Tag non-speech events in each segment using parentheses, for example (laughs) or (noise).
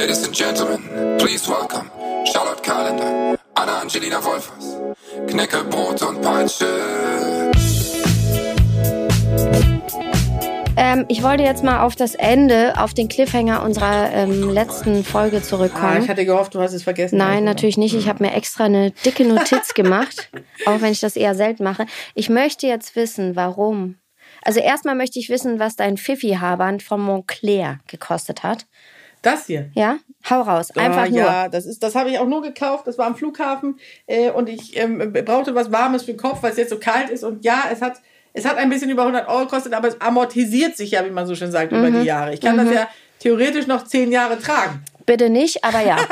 Ladies and gentlemen, please welcome Charlotte Kalender, Anna Angelina Wolfers, Knecke, Brot und Peitsche. Ähm, ich wollte jetzt mal auf das Ende, auf den Cliffhanger unserer ähm, letzten Folge zurückkommen. Ah, ich hatte gehofft, du hast es vergessen. Nein, natürlich nicht. Ich habe mir extra eine dicke Notiz (laughs) gemacht, auch wenn ich das eher selten mache. Ich möchte jetzt wissen, warum. Also erstmal möchte ich wissen, was dein Fifi-Haarband von Montclair gekostet hat. Das hier. Ja? Hau raus. Einfach ah, nur. Ja, das ist, das habe ich auch nur gekauft. Das war am Flughafen äh, und ich ähm, brauchte was Warmes für den Kopf, weil es jetzt so kalt ist. Und ja, es hat, es hat ein bisschen über 100 Euro gekostet, aber es amortisiert sich ja, wie man so schön sagt, über Mhm. die Jahre. Ich kann das ja theoretisch noch zehn Jahre tragen. Bitte nicht, aber ja. (laughs)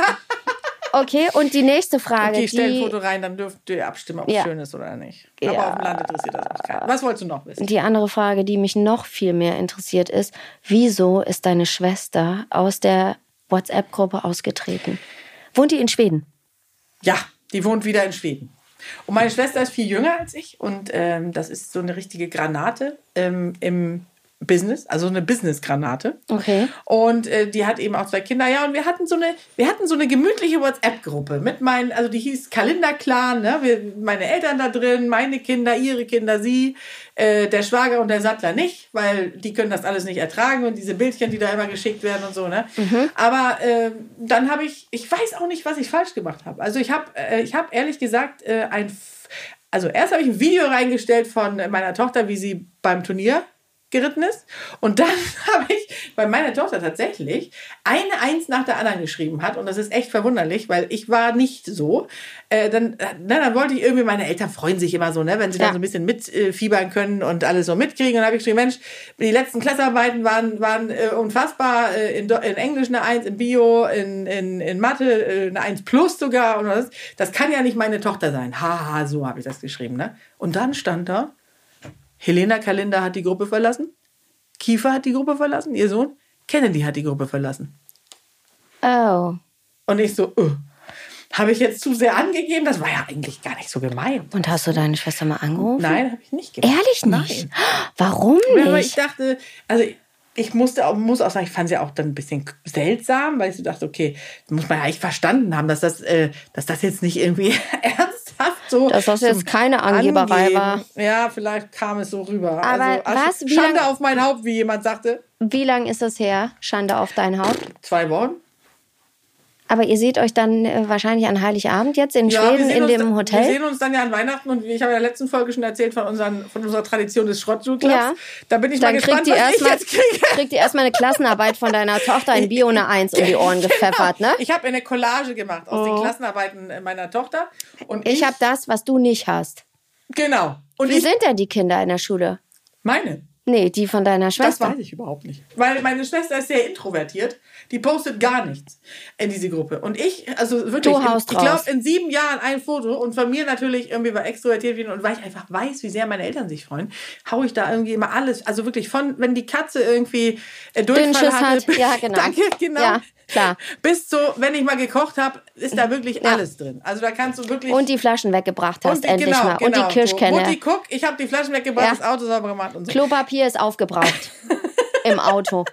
Okay, und die nächste Frage. Okay, ich stelle ein Foto rein, dann dürft ihr abstimmen, ob es Ja. schön ist oder nicht. Ja. Aber auf dem Land interessiert das auch keinen. Was wolltest du noch wissen? die andere Frage, die mich noch viel mehr interessiert, ist: Wieso ist deine Schwester aus der WhatsApp-Gruppe ausgetreten? Wohnt die in Schweden? Ja, die wohnt wieder in Schweden. Und meine Schwester ist viel jünger als ich und ähm, das ist so eine richtige Granate ähm, im Business, also eine Business-Granate. Okay. Und äh, die hat eben auch zwei Kinder. Ja, und wir hatten so eine, wir hatten so eine gemütliche WhatsApp-Gruppe mit meinen, also die hieß Kalenderclan, ne? Wir, meine Eltern da drin, meine Kinder, ihre Kinder, sie, äh, der Schwager und der Sattler nicht, weil die können das alles nicht ertragen und diese Bildchen, die da immer geschickt werden und so, ne? Aber äh, dann habe ich, ich weiß auch nicht, was ich falsch gemacht habe. Also ich habe, äh, ich habe ehrlich gesagt äh, ein, also erst habe ich ein Video reingestellt von meiner Tochter, wie sie beim Turnier geritten ist. Und dann (laughs) habe ich bei meiner Tochter tatsächlich eine Eins nach der anderen geschrieben hat. Und das ist echt verwunderlich, weil ich war nicht so. Äh, dann, äh, na, dann wollte ich irgendwie, meine Eltern freuen sich immer so, ne, wenn sie Ja. dann so ein bisschen mitfiebern können und alles so mitkriegen. Und dann habe ich geschrieben, Mensch, die letzten Klassenarbeiten waren, waren äh, unfassbar. Äh, in, in Englisch eine Eins, in Bio, in, in, in Mathe äh, eine Eins plus sogar. Und das, das kann ja nicht meine Tochter sein. Haha, so habe ich das geschrieben. Ne? Und dann stand da, Helena Kalender hat die Gruppe verlassen. Kiefer hat die Gruppe verlassen, ihr Sohn. Kennedy hat die Gruppe verlassen. Oh. Und ich so, uh, habe ich jetzt zu sehr angegeben? Das war ja eigentlich gar nicht so gemeint. Und hast du deine Schwester mal angerufen? Nein, habe ich nicht gemacht. Ehrlich nicht? Nein. Warum Aber ich nicht? dachte, also ich musste auch, muss auch sagen, ich fand es ja auch dann ein bisschen seltsam, weil ich so dachte, okay, muss man ja eigentlich verstanden haben, dass das, äh, dass das jetzt nicht irgendwie (laughs) so. Dass das jetzt keine Angeberei Angeben- war. Ja, vielleicht kam es so rüber. Aber also, Asch- was? Schande lang- auf mein Haupt, wie jemand sagte. Wie lange ist das her? Schande auf dein Haupt. Zwei Wochen. Aber ihr seht euch dann äh, wahrscheinlich an Heiligabend jetzt in Schweden sehen in uns, dem Wir Hotel. sehen uns dann ja an Weihnachten und ich habe ja in der letzten Folge schon erzählt von, unseren, von unserer Tradition des Schrottschulclubs. Ja. Da bin ich Dann mal kriegt gespannt, die was ich erstmal jetzt kriege. kriegt die erstmal eine Klassenarbeit von deiner Tochter in Bio eine Eins um die (laughs) Ohren gepfeffert, ne? Ich habe eine Collage gemacht aus den Klassenarbeiten meiner Tochter. Und Ich habe das, was du nicht hast. Genau. Und Wie ich, sind denn die Kinder in der Schule? meine. Nee, die von deiner Das Schwester. weiß ich überhaupt nicht. Weil meine Schwester ist sehr introvertiert. Die postet gar nichts in diese Gruppe. Und ich, also wirklich, in, ich glaube, in sieben Jahren ein Foto und von mir natürlich irgendwie war extrovertiert bin und weil ich einfach weiß, wie sehr meine Eltern sich freuen, hau ich da irgendwie immer alles. Also wirklich von, wenn die Katze irgendwie äh, Durchfall hatte. hat. Ja, genau. (laughs) Danke, genau. Ja, klar. Bis so, wenn ich mal gekocht habe, ist da wirklich alles drin. Also da kannst du wirklich. Und die Flaschen weggebracht hast, und die- endlich genau, mal. Und genau, die Kirschkenne. So. Mutti, guck, ich habe die Flaschen weggebracht, Ja. das Auto sauber gemacht und so. Klopapier ist aufgebraucht. (laughs) Im Auto.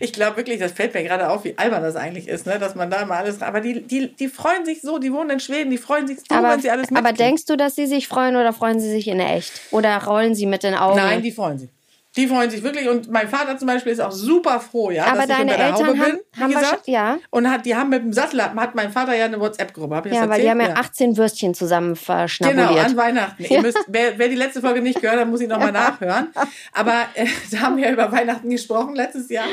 Ich glaube wirklich, das fällt mir gerade auf, wie albern das eigentlich ist, ne? dass man da immer alles. Aber die, die, die freuen sich so, die wohnen in Schweden, die freuen sich so, Aber, wenn sie alles aber mitkriegen. denkst du, dass sie sich freuen oder freuen sie sich in echt? Oder rollen sie mit den Augen? Nein, die freuen sich. Die freuen sich wirklich. Und mein Vater zum Beispiel ist auch super froh, ja, Aber dass ich unter der Eltern Haube haben- bin, wie haben gesagt. ja. Und hat, die haben mit dem Sattler, hat mein Vater ja eine WhatsApp-Gruppe. Hab ich das ja, weil die haben ja 18 Würstchen zusammen verschnabuliert. Genau, an Weihnachten. Ja. Ihr müsst, wer, wer die letzte Folge nicht gehört hat, muss ich nochmal nachhören. Aber äh, (laughs) da haben wir ja über Weihnachten gesprochen letztes Jahr.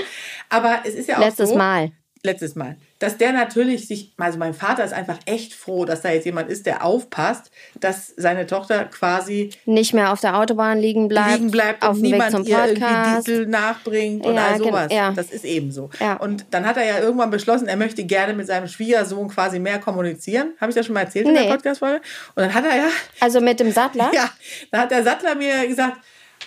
Aber es ist ja auch Letztes so, Mal. letztes Mal, dass der natürlich sich, also mein Vater ist einfach echt froh, dass da jetzt jemand ist, der aufpasst, dass seine Tochter quasi Nicht mehr auf der Autobahn liegen bleibt. liegen bleibt auf und Weg niemand zum ihr irgendwie Podcast. Diesel nachbringt und Ja, all gen- sowas. ja. Das ist eben so. Ja. Und dann hat er ja irgendwann beschlossen, er möchte gerne mit seinem Schwiegersohn quasi mehr kommunizieren. Habe ich das schon mal erzählt in Nee. der Podcast-Folge? Und dann hat er ja Also mit dem Sattler? (laughs) ja, da hat der Sattler mir gesagt,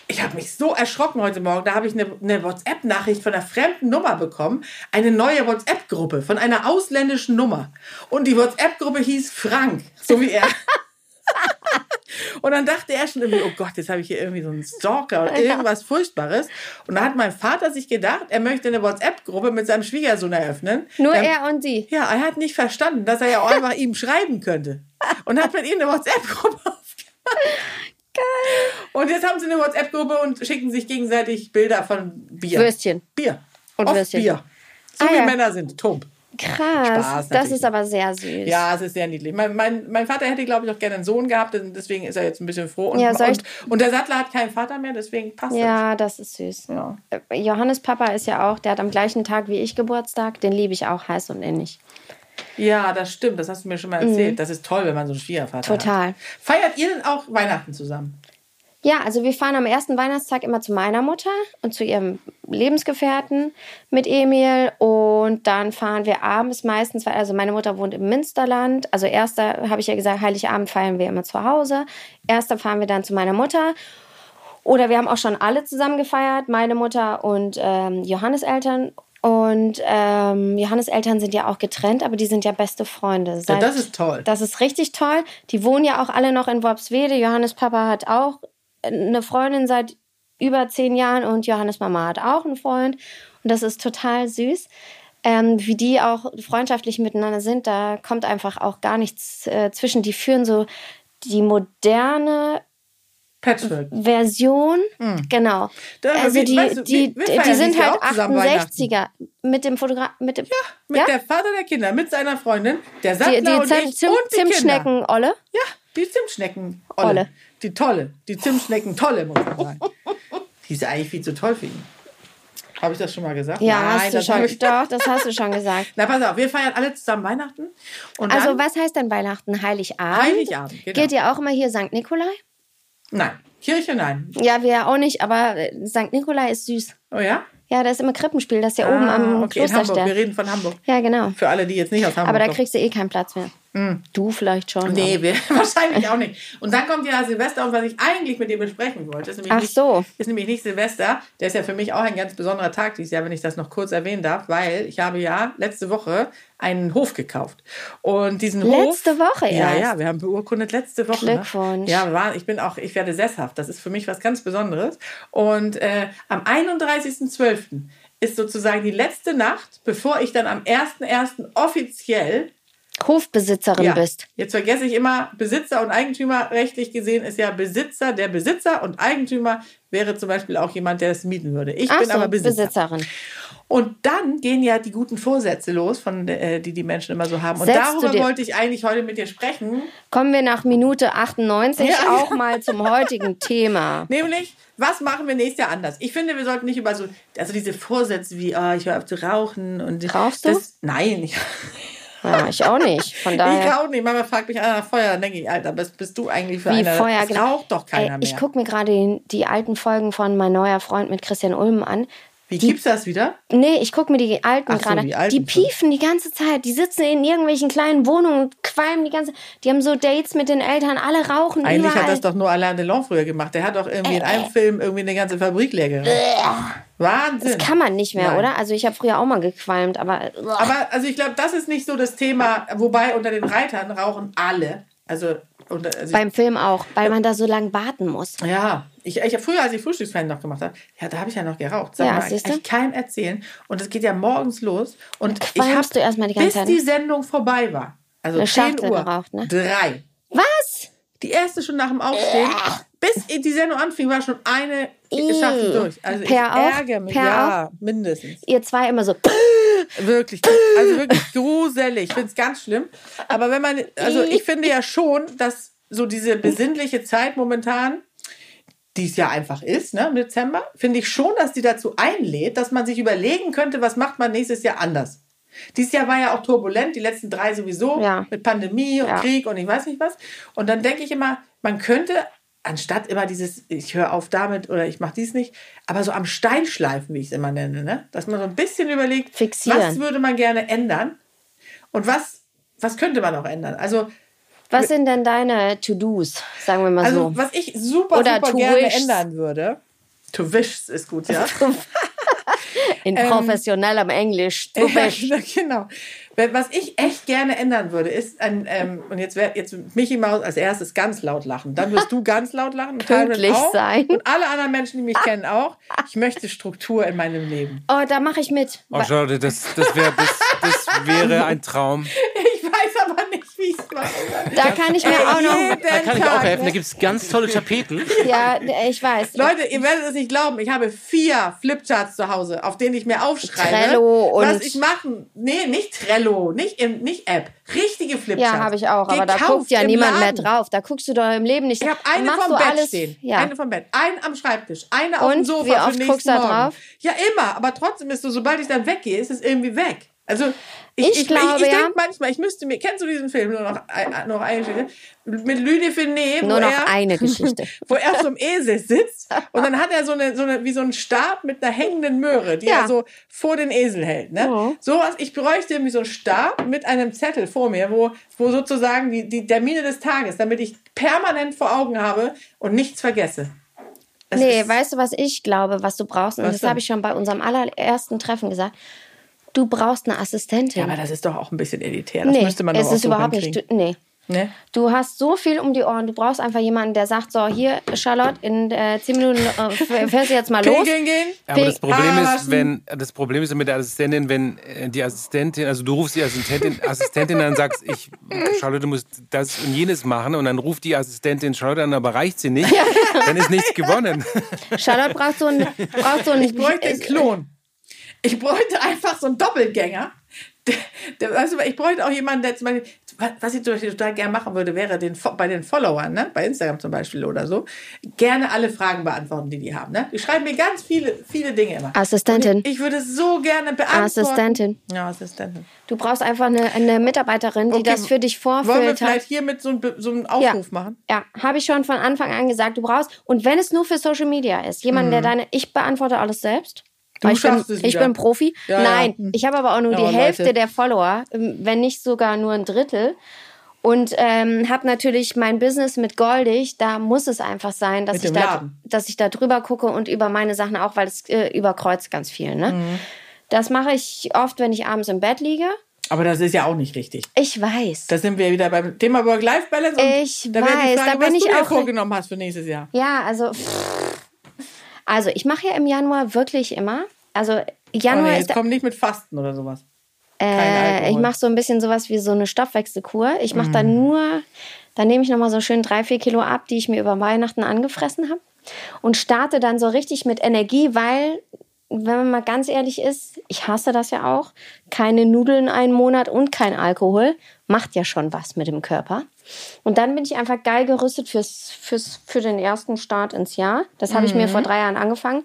ich habe mich so erschrocken heute Morgen. Da habe ich eine, eine WhatsApp-Nachricht von einer fremden Nummer bekommen. Eine neue WhatsApp-Gruppe von einer ausländischen Nummer. Und die WhatsApp-Gruppe hieß Frank, so wie er. (laughs) Und dann dachte er schon irgendwie, oh Gott, jetzt habe ich hier irgendwie so einen Stalker oder irgendwas Furchtbares. Und dann hat mein Vater sich gedacht, er möchte eine WhatsApp-Gruppe mit seinem Schwiegersohn eröffnen. Nur Ähm, er und sie. Ja, er hat nicht verstanden, dass er ja auch einfach ihm schreiben könnte. Und hat mit ihm eine WhatsApp-Gruppe (laughs) aufgemacht. Geil. Und jetzt haben sie eine WhatsApp-Gruppe und schicken sich gegenseitig Bilder von Bier. Würstchen. Bier. Und Oft Würstchen. Bier. So Ah, wie ja. Männer sind. Tump. Krass. Spaß das ist aber sehr süß. Ja, es ist sehr niedlich. Mein, mein, mein Vater hätte, glaube ich, auch gerne einen Sohn gehabt, deswegen ist er jetzt ein bisschen froh. Und, Ja, und, und der Sattler hat keinen Vater mehr, deswegen passt Ja, das ist süß. das. Ja. Äh, Johannes Papa ist ja auch, der hat am gleichen Tag wie ich Geburtstag. Den liebe ich auch heiß und innig. Ja, das stimmt. Das hast du mir schon mal erzählt. Das ist toll, wenn man so einen Schwiegervater hat. Mhm. Total. Feiert ihr denn auch Weihnachten zusammen? Ja, also wir fahren am ersten Weihnachtstag immer zu meiner Mutter und zu ihrem Lebensgefährten mit Emil und dann fahren wir abends meistens, weil also meine Mutter wohnt im Münsterland. Also erster habe ich ja gesagt, Heiligabend feiern wir immer zu Hause. Erster fahren wir dann zu meiner Mutter. Oder wir haben auch schon alle zusammen gefeiert, meine Mutter und ähm, Johannes Eltern. Und ähm, Johannes Eltern sind ja auch getrennt, aber die sind ja beste Freunde. Ja, Seit- das ist toll. das ist richtig toll. Die wohnen ja auch alle noch in Worpswede. Johannes Papa hat auch eine Freundin seit über zehn Jahren und Johannes Mama hat auch einen Freund. Und das ist total süß. Ähm, wie die auch freundschaftlich miteinander sind, da kommt einfach auch gar nichts äh, zwischen. Die führen so die moderne Patchwork. Version, genau. Hm. Da, Also wir- die, weißt du, die, wir- wir die, sind halt auch zusammen Weihnachten. 68er mit dem Fotograf, mit dem, Mit Ja? der Vater der Kinder, mit seiner Freundin, der Sattler die, die und Zim, ich Zim, und die. Zimtschnecken Olle. Ja, die Zimtschnecken. Olle. Olle. Die tolle. Die Zimtschnecken tolle, muss man sagen. die ist ja eigentlich viel zu toll für ihn. Habe ich das schon mal gesagt? Ja, Nein, hast du schon. ich- Doch, das hast du schon gesagt. (laughs) Na, pass auf, wir feiern alle zusammen Weihnachten. Also, was heißt denn Weihnachten? Heiligabend? Heiligabend, genau. Geht ihr auch immer hier St. Nikolai? Nein, Kirche nein. Ja, wir auch nicht, aber äh, St. Nikolai ist süß. Oh ja? Ja, da ist immer Krippenspiel, das ist ja oben am Ah, okay, Hamburg. Wir Klosterstern. reden von Hamburg. Ja, genau. Für alle, die jetzt nicht aus Hamburg Aber da kommen. kriegst du eh keinen Platz mehr. Du vielleicht schon. Nee, wir, (laughs) wahrscheinlich auch nicht. Und dann kommt ja Silvester und was ich eigentlich mit dir besprechen wollte, ist nämlich, Ach nicht, so. ist nämlich nicht Silvester. Der ist ja für mich auch ein ganz besonderer Tag dieses Jahr, wenn ich das noch kurz erwähnen darf, weil ich habe ja letzte Woche einen Hof gekauft. Und diesen Hof. Letzte Woche Ja, erst. ja, wir haben beurkundet letzte Woche. Glückwunsch. Ne? Ja, war, ich bin auch, ich werde sesshaft. Das ist für mich was ganz Besonderes. Und äh, am 31.12. ist sozusagen die letzte Nacht, bevor ich dann am 1.1. offiziell Hofbesitzerin bist. Jetzt vergesse ich immer, Besitzer und Eigentümer rechtlich gesehen ist ja Besitzer der Besitzer und Eigentümer wäre zum Beispiel auch jemand, der es mieten würde. Ich Ach bin so, aber Besitzer. Besitzerin. Und dann gehen ja die guten Vorsätze los, von, äh, die die Menschen immer so haben. Und Setzt darüber wollte ich eigentlich heute mit dir sprechen. Kommen wir nach Minute 98 Ja. auch mal zum heutigen (laughs) Thema. Nämlich, was machen wir nächstes Jahr anders? Ich finde, wir sollten nicht über so, also diese Vorsätze wie, ah, ich höre auf zu rauchen und Rauchst du? Das, nein, ich, (laughs) Ja, ich auch nicht. Von ich daher. rauche nicht. Mama fragt mich nach Feuer, dann denke ich, Alter, was bist du eigentlich für Wie einer? Feuer, Es genau. raucht doch keiner Ey, mehr. ich gucke mir gerade die, die alten Folgen von Mein neuer Freund mit Christian Ulm an. Wie gibt's das wieder? Nee, ich gucke mir die alten Ach so, gerade. die Die, piefen die ganze Zeit. Die sitzen in irgendwelchen kleinen Wohnungen und qualmen die ganze Die haben so Dates mit den Eltern, alle rauchen Eigentlich überall. hat das doch nur Alain Delon früher gemacht. Der hat doch irgendwie in Äh, einem Film irgendwie eine ganze Fabrik leer geraucht. Wahnsinn. das kann man nicht mehr, Nein. oder? Also ich habe früher auch mal gequalmt, aber, Aber also ich glaube, das ist nicht so das Thema, wobei unter den Reitern rauchen alle. Also, unter, also beim Film auch, weil man da so lange warten muss. ja, ich, ich früher, als ich Frühstücksfernsehen noch gemacht habe, ja, da habe ich ja noch geraucht. Sag Ja, mal, ich keinem erzählen. Und es geht ja morgens los. Und ich habe du erstmal die ganze bis Zeit, die ne? Sendung vorbei war. Also Eine 10 Schachtel Uhr. geraucht, ne? Drei. Was? Die erste schon nach dem Aufstehen. Bis die Sendung anfing, war schon eine. Schachtel durch. Also Per ich auch? ärgere mich. Per ja, mindestens. Ihr zwei immer so. Wirklich. Also wirklich gruselig. Ich finde es ganz schlimm. Aber wenn man, also ich finde ja schon, dass so diese besinnliche Zeit momentan, die es ja einfach ist, ne, im Dezember, finde ich schon, dass die dazu einlädt, dass man sich überlegen könnte, was macht man nächstes Jahr anders. Dieses Jahr war ja auch turbulent, die letzten drei sowieso, Ja. mit Pandemie und Ja. Krieg und ich weiß nicht was. Und dann denke ich immer, man könnte, anstatt immer dieses, ich höre auf damit oder ich mache dies nicht, aber so am Stein schleifen, wie ich es immer nenne, ne? dass man so ein bisschen überlegt, Fixieren. was würde man gerne ändern und was, was könnte man auch ändern. Also, Was sind denn deine To-Dos, sagen wir mal also so? was ich super, Oder super gerne ändern würde, to wish ist gut, ja. (laughs) (laughs) In professionellem Englisch. Du (laughs) bist. Ja, (laughs) genau. Was ich echt gerne ändern würde, ist ein, ähm, und jetzt wird jetzt Mickey Maus als erstes ganz laut lachen. Dann wirst du ganz laut lachen. Pünktlich auch. sein. Und alle anderen Menschen, die mich kennen, auch. Ich möchte Struktur in meinem Leben. Oh, da mache ich mit. Oh, Charlotte, das, das, wär, das, das wäre ein Traum. Ich weiß aber nicht, wie ich es mache. Da kann ich mir auch noch. Da kann ich auch helfen. Da gibt es ganz tolle Tapeten. Ja, ich weiß. Leute, ihr werdet es nicht glauben. Ich habe vier Flipcharts zu Hause, auf denen ich mir aufschreibe, Trello und- was ich machen. Nee, nicht Trello, nicht, im, nicht App. Richtige Flipcharts. Ja, habe ich auch, aber da guckt ja niemand mehr Laden. drauf. Da guckst du doch im Leben nicht. Ich habe eine machst vom Bett alles, stehen. Ja. Eine vom Bett. Eine am Schreibtisch. Eine auf dem Und? Sofa Wie für oft den nächsten guckst du da drauf? Ja, immer. Aber trotzdem ist so, sobald ich dann weggehe, ist es irgendwie weg. Also ich, Ich ich, glaube, ich, ich ja. denke manchmal, ich müsste mir, kennst du diesen Film, nur noch, ein, noch eine Geschichte, mit Louis Finet, Nur noch er, eine Geschichte. (laughs) wo er so einem Esel sitzt und dann hat er so eine, so eine, wie so einen Stab mit einer hängenden Möhre, die Ja. er so vor den Esel hält. Ne? Ja. Sowas, ich bräuchte irgendwie so einen Stab mit einem Zettel vor mir, wo, wo sozusagen die, die Termine des Tages, damit ich permanent vor Augen habe und nichts vergesse. Das Nee, weißt du, was ich glaube, was du brauchst? Und Was das habe ich schon bei unserem allerersten Treffen gesagt. Du brauchst eine Assistentin. Ja, aber das ist doch auch ein bisschen elitär. Das nee, müsste man doch es auch ist so überhaupt nicht. Du, nee. Ne? Du hast so viel um die Ohren. Du brauchst einfach jemanden, der sagt: So, hier, Charlotte, in äh, zehn Minuten äh, fährst du jetzt mal (laughs) los. Pegeln gehen? Aber das Problem Haare ist, wenn das Problem ist mit der Assistentin, wenn äh, die Assistentin, also du rufst die Assistentin, (laughs) Assistentin an und sagst, ich, Charlotte, du musst das und jenes machen und dann ruft die Assistentin Charlotte an, aber reicht sie nicht, dann ist nichts gewonnen. Charlotte braucht so einen. Braucht so einen Ich bräuchte einen Klon. Ich bräuchte einfach so einen Doppelgänger. Der, der, weißt du, ich bräuchte auch jemanden, der zum Beispiel, was ich total gerne machen würde, wäre den, bei den Followern, ne? bei Instagram zum Beispiel oder so, gerne alle Fragen beantworten, die die haben. Ne? Die schreiben mir ganz viele, viele Dinge immer. Assistentin. Ich, ich würde es so gerne beantworten. Assistentin. Ja, Assistentin. Du brauchst einfach eine, eine Mitarbeiterin, die Okay, das für dich Wollen wir vielleicht hat. hier mit so, so einem Aufruf machen? Ja, habe ich schon von Anfang an gesagt, du brauchst, und wenn es nur für Social Media ist, jemanden, der deine, ich beantworte alles selbst. Du ich bin, ich bin Profi. Ja, ja. Nein, Hm. ich habe aber auch nur Ja, die Leute. Hälfte der Follower, ähm, wenn nicht sogar nur ein Drittel. Und ähm, habe natürlich mein Business mit Goldig, da muss es einfach sein, dass Mit ich, da, Laden. dass ich da drüber gucke und über meine Sachen auch, weil es äh, überkreuzt ganz viel. Ne? Mhm. Das mache ich oft, wenn ich abends im Bett liege. Aber das ist ja auch nicht richtig. Ich weiß. Da sind wir wieder beim Thema Work-Life-Balance. Ich da wäre die weiß, Frage, da bin was ich du auch- vorgenommen hast für nächstes Jahr. Ja, also. pff. Also, ich mache ja im Januar wirklich immer. Also, Oh Januar nee, ist. jetzt komm nicht mit Fasten oder sowas. Äh, ich mache so ein bisschen sowas wie so eine Stoffwechselkur. Ich mache Mhm. dann nur. Dann nehme ich nochmal so schön drei, vier Kilo ab, die ich mir über Weihnachten angefressen habe. Und starte dann so richtig mit Energie, weil, wenn man mal ganz ehrlich ist, ich hasse das ja auch. Keine Nudeln einen Monat und kein Alkohol. Macht ja schon was mit dem Körper. Und dann bin ich einfach geil gerüstet fürs, fürs, für den ersten Start ins Jahr. Das habe ich mir vor drei Jahren angefangen.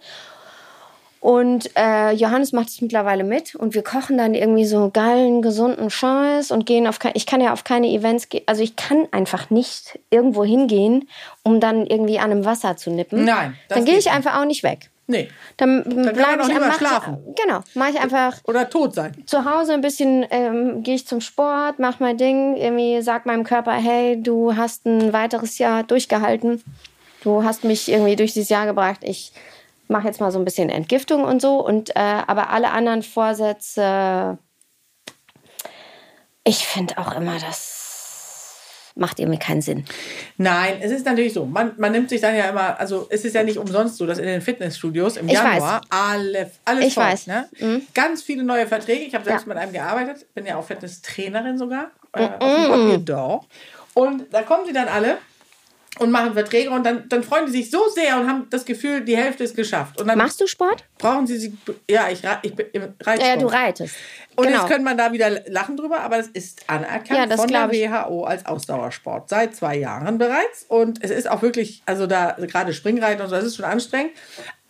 Und äh, Johannes macht es mittlerweile mit und wir kochen dann irgendwie so geilen, gesunden Scheiß und gehen auf keine, ich kann ja auf keine Events gehen, also ich kann einfach nicht irgendwo hingehen, um dann irgendwie an einem Wasser zu nippen. Nein, Dann gehe ich einfach auch nicht weg. Nee. Dann, man bleibe auch ich mach, schlafen. Genau, mache ich einfach Oder tot sein. zu Hause ein bisschen, ähm, gehe ich zum Sport, mache mein Ding, irgendwie sag meinem Körper, hey, du hast ein weiteres Jahr durchgehalten, du hast mich irgendwie durch dieses Jahr gebracht, ich mache jetzt mal so ein bisschen Entgiftung und so. Und äh, aber alle anderen Vorsätze, ich finde auch immer, das macht irgendwie keinen Sinn. Nein, es ist natürlich so. Man, man nimmt sich dann ja immer, also es ist ja nicht umsonst so, dass in den Fitnessstudios im Ich Januar alle, alles Ich voll, weiß. Mhm. Ne? Ganz viele neue Verträge. Ich habe selbst Ja. mit einem gearbeitet, bin ja auch Fitnesstrainerin sogar. Äh, auf dem Papier doch. Und da kommen sie dann alle und machen Verträge und dann, dann freuen die sich so sehr und haben das Gefühl, die Hälfte ist geschafft. Und dann Machst du Sport? brauchen sie sich, ja, ich, ich im Reitsport. Ja, du reitest. Und genau. jetzt könnte man da wieder lachen drüber, aber das ist anerkannt Ja, das von der ich. WHO als Ausdauersport seit zwei Jahren bereits. Und es ist auch wirklich, also da gerade Springreiten und so, das ist schon anstrengend.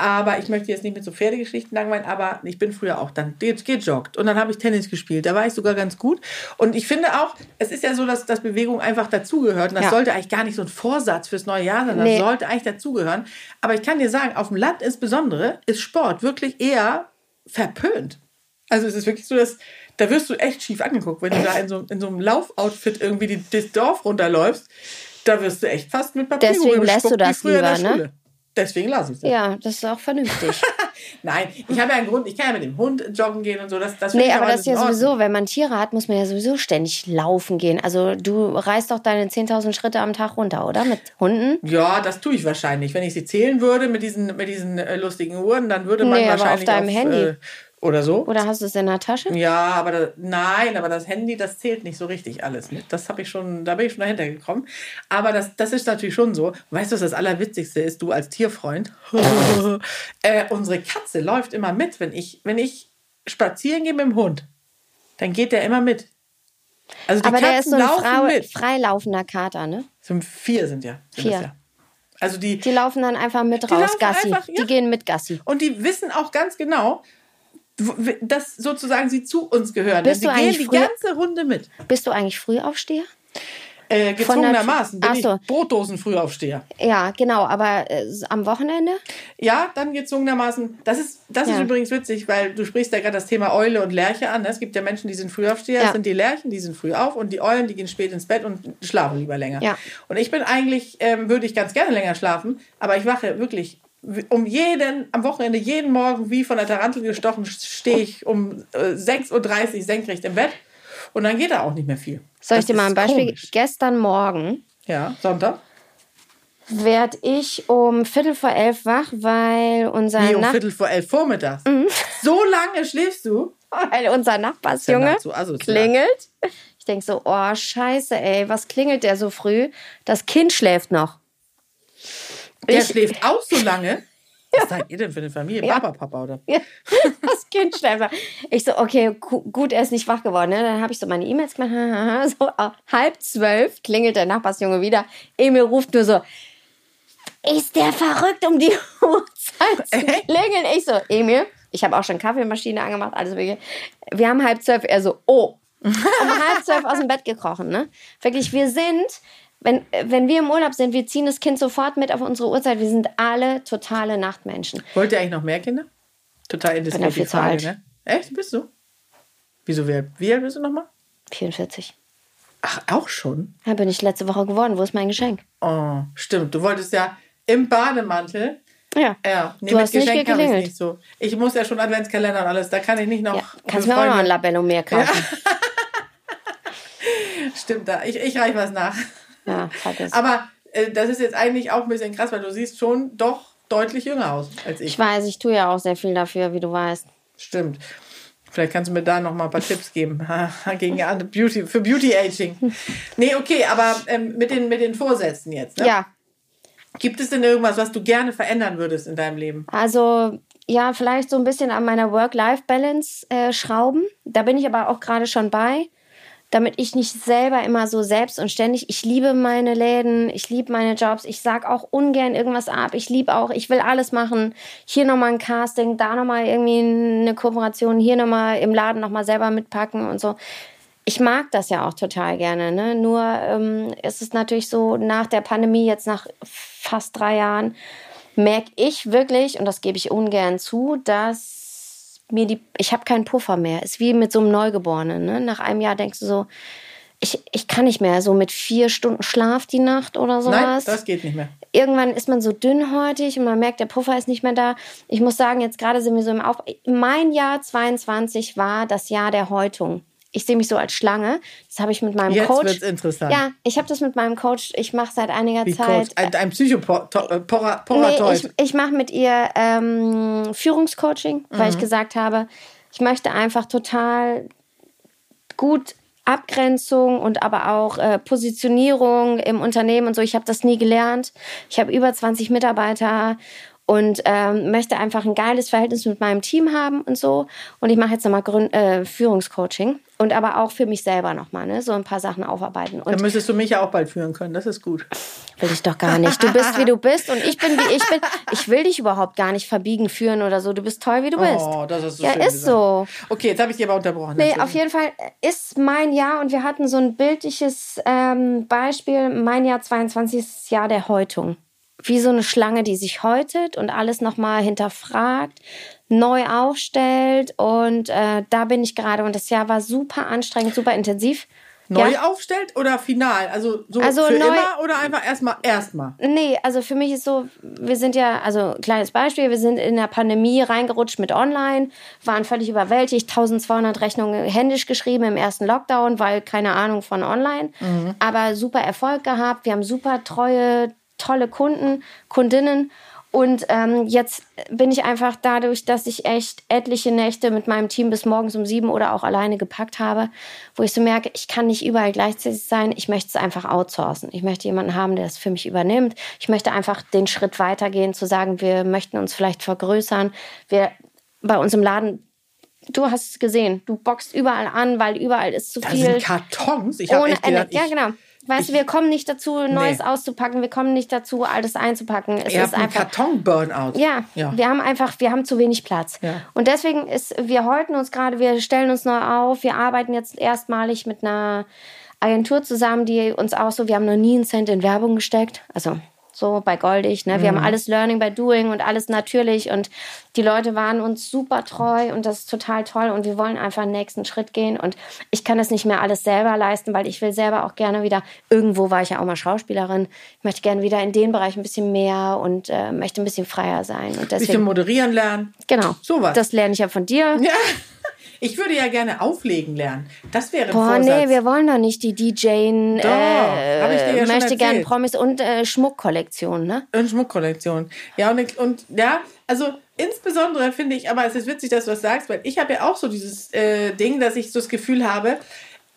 Aber ich möchte jetzt nicht mit so Pferdegeschichten langweilen, aber ich bin früher auch dann ge- gejoggt und dann habe ich Tennis gespielt. Da war ich sogar ganz gut. Und ich finde auch, es ist ja so, dass, dass Bewegung einfach dazugehört. Und das Ja. sollte eigentlich gar nicht so ein Vorsatz fürs neue Jahr sein. Das Nee. sollte eigentlich dazugehören. Aber ich kann dir sagen, auf dem Land insbesondere ist Sport wirklich eher verpönt. Also es ist wirklich so, dass da wirst du echt schief angeguckt, wenn du da in so, in so einem Laufoutfit irgendwie die, das Dorf runterläufst. Da wirst du echt fast mit Papierkugel Deswegen lässt du das früher in der lieber, ne? Schule. Deswegen lasse ich es. Ja, das ist auch vernünftig. (laughs) Nein, ich habe ja einen Grund, ich kann ja mit dem Hund joggen gehen und so. Das, das Nee, aber das ist ja sowieso, wenn man Tiere hat, muss man ja sowieso ständig laufen gehen. Also du reißt doch deine 10.000 Schritte am Tag runter, oder? Mit Hunden? Ja, das tue ich wahrscheinlich. Wenn ich sie zählen würde mit diesen, mit diesen äh, lustigen Uhren, dann würde man Nee, aber auf wahrscheinlich deinem Handy. Äh, oder so. Oder hast du es in der Tasche? Ja, aber da, nein, aber das Handy, das zählt nicht so richtig alles mit. Das habe ich schon, da bin ich schon dahinter gekommen. Aber das, das ist natürlich schon so. Weißt du, was das Allerwitzigste ist, du als Tierfreund? (laughs) äh, unsere Katze läuft immer mit, wenn ich, wenn ich spazieren gehe mit dem Hund. Dann geht der immer mit. Also die Aber Katzen der ist so ein mit. freilaufender Kater, ne? Sind vier sind ja. Sind Vier. das ja. Also die, Die laufen dann einfach mit raus, Gassi. einfach, ja. Die gehen mit Gassi. Und die wissen auch ganz genau, dass sozusagen sie zu uns gehören. Bist Denn du sie gehen die früher- ganze Runde mit. Bist du eigentlich Frühaufsteher? Äh, gezwungenermaßen bin Ach so. ich Brotdosen-Frühaufsteher. Ja, genau, aber äh, am Wochenende? Ja, dann gezwungenermaßen. Das ist, das ist Ja. übrigens witzig, weil du sprichst ja gerade das Thema Eule und Lerche an. Es gibt ja Menschen, die sind Frühaufsteher. Ja. Das sind die Lerchen, die sind früh auf. Und die Eulen, die gehen spät ins Bett und schlafen lieber länger. Ja. Und ich bin eigentlich, ähm, würde ich ganz gerne länger schlafen. Aber ich wache wirklich um jeden, am Wochenende, jeden Morgen wie von der Tarantel gestochen, stehe ich um äh, 6.30 Uhr senkrecht im Bett. Und dann geht da auch nicht mehr viel. Soll Das ich dir mal ein Beispiel komisch. geben? Gestern Morgen Ja, Sonntag. werd ich um Viertel vor elf wach, weil unser, Wie um Nach Viertel vor elf vormittags. So lange schläfst du? weil unser Nachbarsjunge asozial. klingelt. Ich denk so, oh scheiße, ey, was klingelt der so früh? Das Kind schläft noch. Der Ich- schläft auch so lange. (laughs) Was seid ihr denn für eine Familie? Ja. Papa, Papa, oder? Ja, (laughs) das Kind schläft. Ich so, okay, gu- gut, er ist nicht wach geworden. Ne? Dann habe ich so meine E-Mails gemacht. (laughs) So äh, halb zwölf klingelt der Nachbarsjunge wieder. Emil ruft nur so, ist der verrückt um die Uhrzeit zu klingeln? Ich so, Emil, ich habe auch schon Kaffeemaschine angemacht, alles mögliche. Wir haben halb zwölf. Er so, oh. Um halb zwölf aus dem Bett gekrochen. Ne? Wirklich, wir sind, wenn, wenn wir im Urlaub sind, wir ziehen das Kind sofort mit auf unsere Uhrzeit. Wir sind alle totale Nachtmenschen. Wollt ihr eigentlich noch mehr Kinder? Total indiskret Bin ja viel zu alt. ne? Echt? Bist du? Wieso, wie alt, wie alt bist du nochmal? 44. Ach, auch schon? Ja, bin ich letzte Woche geworden. Wo ist mein Geschenk? Oh, stimmt. Du wolltest ja im Bademantel. Ja. Ja, nee, Du hast nicht Geschenk ich geklingelt. nicht so. Ich muss ja schon Adventskalender und alles. Da kann ich nicht noch. ja. Kannst mir auch noch ein Labello mehr kaufen. (laughs) Stimmt, da. Ich, ich reiche was nach. Ja. Aber äh, das ist jetzt eigentlich auch ein bisschen krass, weil du siehst schon doch deutlich jünger aus als ich. Ich weiß, ich tue ja auch sehr viel dafür, wie du weißt. Stimmt. Vielleicht kannst du mir da noch mal ein paar Tipps geben (laughs) gegen Beauty, für Beauty Aging. Nee, okay, aber ähm, mit, den, mit den Vorsätzen jetzt. Ne? Ja, Gibt es denn irgendwas, was du gerne verändern würdest in deinem Leben? also ja, vielleicht so ein bisschen an meiner Work-Life-Balance äh, schrauben. Da bin ich aber auch gerade schon bei, damit ich nicht selber immer so selbst und ständig. Ich liebe meine Läden, ich liebe meine Jobs, ich sag auch ungern irgendwas ab. Ich liebe auch, ich will alles machen. Hier nochmal ein Casting, da nochmal irgendwie eine Kooperation, hier nochmal im Laden nochmal selber mitpacken und so. ich mag das ja auch total gerne. Ne? Nur ähm, ist es natürlich so, nach der Pandemie, jetzt nach fast drei Jahren, merke ich wirklich, und das gebe ich ungern zu, dass mir die, ich habe keinen Puffer mehr. Ist wie mit so einem Neugeborenen. Ne? Nach einem Jahr denkst du so, ich, ich kann nicht mehr, so mit vier Stunden Schlaf die Nacht oder sowas Nein, das geht nicht mehr. irgendwann ist man so dünnhäutig und man merkt, der Puffer ist nicht mehr da. Ich muss sagen, jetzt gerade sind wir so im Auf. Mein Jahr 22 war das Jahr der Häutung. Ich sehe mich so als Schlange. Das habe ich mit meinem Jetzt Coach. wird's interessant. Ja, ich habe das mit meinem Coach. Ich mache seit einiger Wie Zeit. Coach, ein, ein Psychoporateut. Nee, ich, ich mache mit ihr ähm, Führungscoaching, weil Mhm. ich gesagt habe, ich möchte einfach total gut Abgrenzung und aber auch äh, Positionierung im Unternehmen und so. Ich habe das nie gelernt. Ich habe über 20 Mitarbeiter und ähm, möchte einfach ein geiles Verhältnis mit meinem Team haben und so. Und ich mache jetzt nochmal Grün äh, Führungscoaching und aber auch für mich selber nochmal, ne? so ein paar Sachen aufarbeiten. Und Dann müsstest du mich ja auch bald führen können. Das ist gut. Will ich doch gar nicht. Du bist, wie du (laughs) bist und ich bin, wie ich bin. Ich will dich überhaupt gar nicht verbiegen, führen oder so. Du bist toll, wie du bist. Oh, das ist so ja, schön ist gesagt. so. Okay, jetzt habe ich dich aber unterbrochen. Nee, auf jeden Fall ist mein Jahr und wir hatten so ein bildliches ähm, Beispiel. Mein Jahr 22 ist das Jahr der Häutung. Wie so eine Schlange, die sich häutet und alles nochmal hinterfragt, neu aufstellt. Und äh, da bin ich gerade. Und das Jahr war super anstrengend, super intensiv. Neu Ja. aufstellt oder final? Also so Also für neu- immer oder einfach erstmal erstmal? Nee, also für mich ist so, wir sind ja, also kleines Beispiel, wir sind in der Pandemie reingerutscht mit Online, waren völlig überwältigt, 1200 Rechnungen händisch geschrieben im ersten Lockdown, weil keine Ahnung von Online, aber super Erfolg gehabt, wir haben super treue, tolle Kunden, Kundinnen und ähm, jetzt bin ich einfach dadurch, dass ich echt etliche Nächte mit meinem Team bis morgens um sieben oder auch alleine gepackt habe, wo ich so merke, ich kann nicht überall gleichzeitig sein. Ich möchte es einfach outsourcen. Ich möchte jemanden haben, der es für mich übernimmt. Ich möchte einfach den Schritt weitergehen, zu sagen, wir möchten uns vielleicht vergrößern. Wir bei uns im Laden, du hast es gesehen, du boxt überall an, weil überall ist zu Da viel. sind Kartons. Ich habe echt gedacht, Ja, ich, genau. Weißt du, wir kommen nicht dazu, Neues Nee. auszupacken. Wir kommen nicht dazu, alles einzupacken. Es ihr ist habt einfach. Karton-Burnout. Ja, ja. wir haben einfach, wir haben zu wenig Platz. Ja. Und deswegen ist, wir häuten uns gerade, wir stellen uns neu auf, wir arbeiten jetzt erstmalig mit einer Agentur zusammen, die uns auch so, wir haben noch nie einen Cent in Werbung gesteckt. Also so bei Goldig, ne? Wir Mhm. haben alles Learning by Doing und alles natürlich und die Leute waren uns super treu und das ist total toll und wir wollen einfach den nächsten Schritt gehen und ich kann das nicht mehr alles selber leisten, weil ich will selber auch gerne wieder, irgendwo war ich ja auch mal Schauspielerin, ich möchte gerne wieder in den Bereich ein bisschen mehr und äh, möchte ein bisschen freier sein und Ein bisschen deswegen, moderieren lernen. genau, Sowas. das lerne ich ja von dir. Ja. Ich würde ja gerne auflegen lernen. Das wäre ein Boah, Vorsatz. nee, wir wollen doch nicht die DJen, Doch, hab ich dir ja äh, möchte gern erzählt. Promis und äh, Schmuckkollektion, ne? Und Schmuckkollektion. Ja, und, und ja, also insbesondere finde ich, aber es ist witzig, dass du das sagst, weil ich habe ja auch so dieses äh, Ding, dass ich so das Gefühl habe,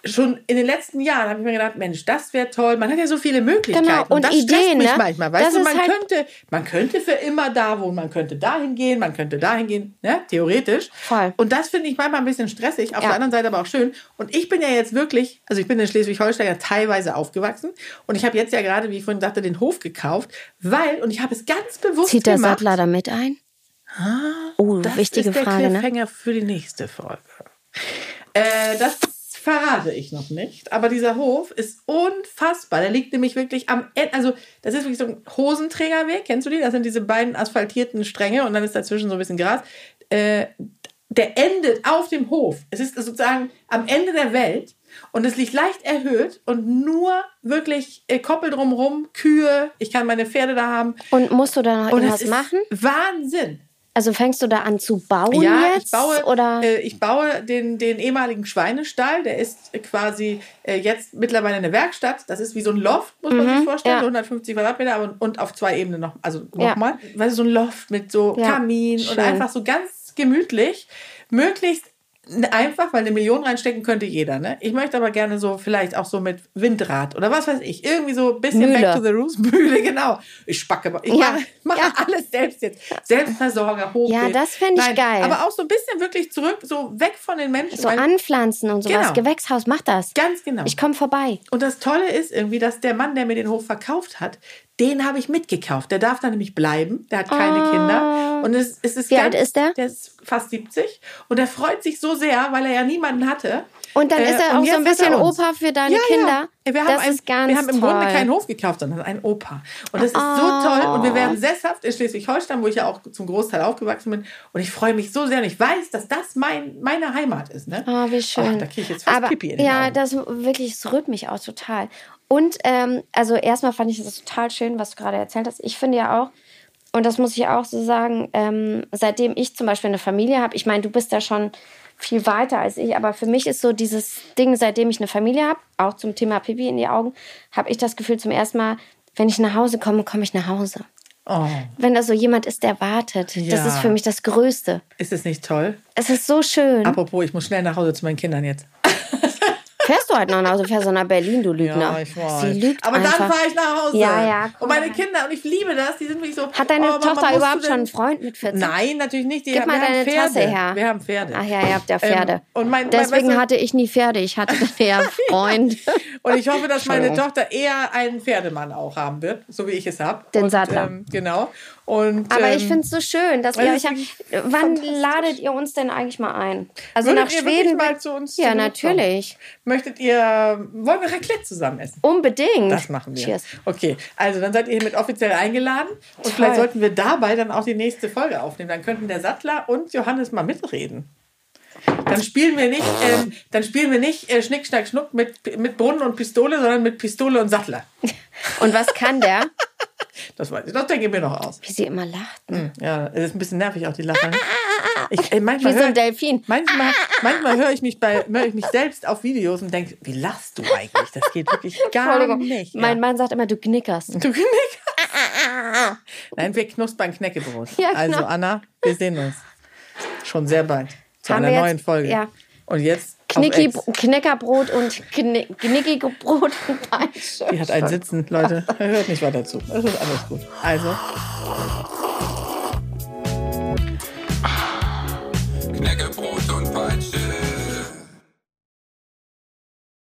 schon in den letzten Jahren habe ich mir gedacht, Mensch, das wäre toll. Man hat ja so viele Möglichkeiten. Genau, und das stresst Ideen, mich ne? manchmal. Weißt Das du, man halt- könnte, man könnte für immer da wohnen, man könnte dahin gehen, man könnte dahin gehen, ne? theoretisch. Voll. Und das finde ich manchmal ein bisschen stressig, auf Ja. der anderen Seite aber auch schön. Und ich bin ja jetzt wirklich, also ich bin in Schleswig-Holstein ja teilweise aufgewachsen und ich habe jetzt ja gerade, wie ich vorhin sagte, den Hof gekauft, weil, und ich habe es ganz bewusst Zieht der gemacht. Sattler da mit ein? Oh, Das wichtige ist der Frage, ne? Cliffhanger für die nächste Folge. Äh, das verrate ich noch nicht. Aber dieser Hof ist unfassbar. Der liegt nämlich wirklich am Ende. Also, das ist wirklich so ein Hosenträgerweg. Kennst du die? Das sind diese beiden asphaltierten Stränge und dann ist dazwischen so ein bisschen Gras. Äh, der endet auf dem Hof. Es ist sozusagen am Ende der Welt. Und es liegt leicht erhöht und nur wirklich äh, Koppel drumherum, Kühe. Ich kann meine Pferde da haben. Und musst du da noch irgendwas machen? Wahnsinn. Also fängst du da an zu bauen Ja, jetzt? ich baue, oder? Äh, ich baue den, den ehemaligen Schweinestall. Der ist quasi äh, jetzt mittlerweile eine Werkstatt. Das ist wie so ein Loft, muss man sich vorstellen. Mhm, ja. 150 Quadratmeter aber, und auf zwei Ebenen noch. Also Ja. nochmal. Weißt du, so ein Loft mit so Ja, Kamin und schön. einfach so ganz gemütlich. Möglichst einfach, weil eine Million reinstecken könnte jeder. Ne? Ich möchte aber gerne so vielleicht auch so mit Windrad oder was weiß ich. Irgendwie so ein bisschen Mühle. back to the roots. (laughs) Mühle, genau. Ich spacke, ich Ja, mache, ja. alles selbst jetzt. Selbstversorger, hoch. Ja, das fänd ich Nein, geil. Aber auch so ein bisschen wirklich zurück, so weg von den Menschen. so anpflanzen und sowas. Genau. Gewächshaus, mach das. Ganz genau. Ich komme vorbei. Und das Tolle ist irgendwie, dass der Mann, der mir den Hof verkauft hat, den habe ich mitgekauft. Der darf da nämlich bleiben. Der hat keine Ah. Kinder. Und es, es ist Wie ganz, alt ist der? Der ist fast 70. Und er freut sich so sehr, weil er ja niemanden hatte. Und dann Äh, ist er auch so ein bisschen. Opa für deine Ja, Kinder. Ja. Wir haben, das ein, ist ganz wir haben im toll. Grunde keinen Hof gekauft, sondern einen Opa. Und das ist so Oh. toll. Und wir werden sesshaft in Schleswig-Holstein, wo ich ja auch zum Großteil aufgewachsen bin. Und ich freue mich so sehr. Und ich weiß, dass das mein, meine Heimat ist. Ne? Oh, wie schön. Oh, da kriege ich jetzt fast Aber, Pipi in den Ja, Augen. das wirklich, es rührt mich auch total. Und ähm, also erstmal fand ich das total schön, was du gerade erzählt hast. Ich finde ja auch, und das muss ich auch so sagen, ähm, seitdem ich zum Beispiel eine Familie habe, ich meine, du bist da schon viel weiter als ich, aber für mich ist so dieses Ding, seitdem ich eine Familie habe, auch zum Thema Pipi in die Augen, habe ich das Gefühl zum ersten Mal, wenn ich nach Hause komme, komme ich nach Hause. Oh, Wenn da so jemand ist, der wartet, das Ja. ist für mich das Größte. ist es nicht toll? Es ist so schön. Apropos, ich muss schnell nach Hause zu meinen Kindern jetzt. Fährst du heute noch nach Hause? Fährst du nach Berlin, du Lügner? Ja, ich weiß. Sie lügt Aber einfach. dann fahre ich nach Hause. Ja, ja, komm Und meine. Kinder, und ich liebe das, die sind wirklich so. Hat deine oh, Mama, Tochter überhaupt schon einen Freund mit 14? Nein, natürlich nicht. Die Gib haben, mal wir haben deine Pferde. Tasse her. Wir haben Pferde. Ach ja, ihr habt ja Pferde. Ähm, und mein- mein- Deswegen du- hatte ich nie Pferde. Ich hatte (laughs) eher Freund. (laughs) Und ich hoffe, dass meine. Tochter eher einen Pferdemann auch haben wird, so wie ich es habe. Den und, Sattler. Ähm, genau. Und, Aber ähm, ich finde es so schön, dass wir das euch wirklich Wann ladet ihr uns denn eigentlich mal ein? Also Würdet nach ihr Schweden. mal zu uns ja, natürlich. Möchtet ihr, wollen wir Raclette zusammen essen? Unbedingt. Das machen wir. Cheers. Okay, also dann seid ihr hiermit offiziell eingeladen und vielleicht sollten wir dabei dann auch die nächste Folge aufnehmen. Dann könnten der Sattler und Johannes mal mitreden. dann spielen wir nicht, ähm, dann spielen wir nicht äh, Schnick, Schnack, Schnuck mit, mit Brunnen und Pistole, sondern mit Pistole und Sattler. (laughs) Und was kann der? Das weiß ich. Das denke ich mir noch aus. Wie sie immer lacht. Ja, es ist ein bisschen nervig auch die Lache. ne? Ich, äh, manchmal Wie so ein Delfin. Manchmal, manchmal höre ich mich bei höre ich mich selbst auf Videos und denke, wie lachst du eigentlich? Das geht wirklich (laughs) gar nicht. Mein ja. Mann sagt immer, du knickerst. Du knickerst. Nein, wir knuspern Knäckebrot. Ja, genau. Also Anna, wir sehen uns schon sehr bald zu Haben einer wir jetzt- neuen Folge. ja. Und jetzt Knicki. Knäckerbrot und Kni Knicki-Brot und Peitsche. Die hat ein Sitzen, Leute. (laughs) Hört nicht weiter zu. Es ist alles gut. Also, Knäckebrot